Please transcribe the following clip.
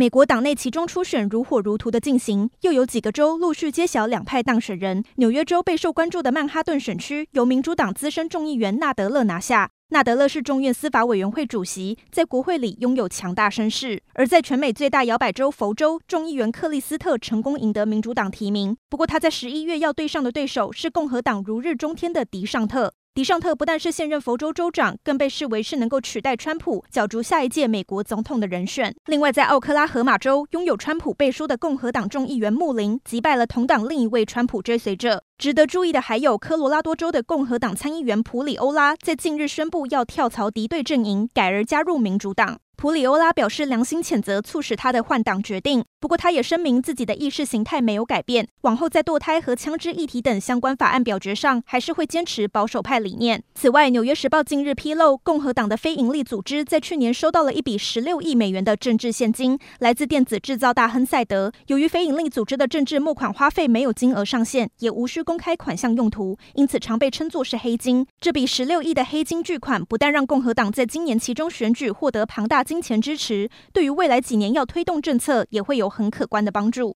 美国党内其中初选如火如荼的进行，又有几个州陆续揭晓两派当选人。纽约州备受关注的曼哈顿选区由民主党资深众议员纳德勒拿下。纳德勒是众院司法委员会主席，在国会里拥有强大声势。而在全美最大摇摆州佛州，众议员克里斯特成功赢得民主党提名。不过他在十一月要对上的对手是共和党如日中天的迪尚特。迪尚特不但是现任佛州州长，更被视为是能够取代川普角逐下一届美国总统的人选。另外，在奥克拉荷马州，拥有川普背书的共和党众议员穆林击败了同党另一位川普追随者。值得注意的还有，科罗拉多州的共和党参议员普里欧拉在近日宣布要跳槽敌对阵营，改而加入民主党。普里欧拉表示良心谴责促使他的换党决定，不过他也声明自己的意识形态没有改变，往后在堕胎和枪支议题等相关法案表决上还是会坚持保守派理念。此外，《纽约时报》近日披露，共和党的非营利组织在去年收到了一笔十六亿美元的政治现金，来自电子制造大亨赛德。由于非营利组织的政治募款花费没有金额上限，也无需公开款项用途，因此常被称作是黑金。这笔十六亿的黑金巨款，不但让共和党在今年其中选举获得庞大金钱支持，对于未来几年要推动政策也会有很可观的帮助。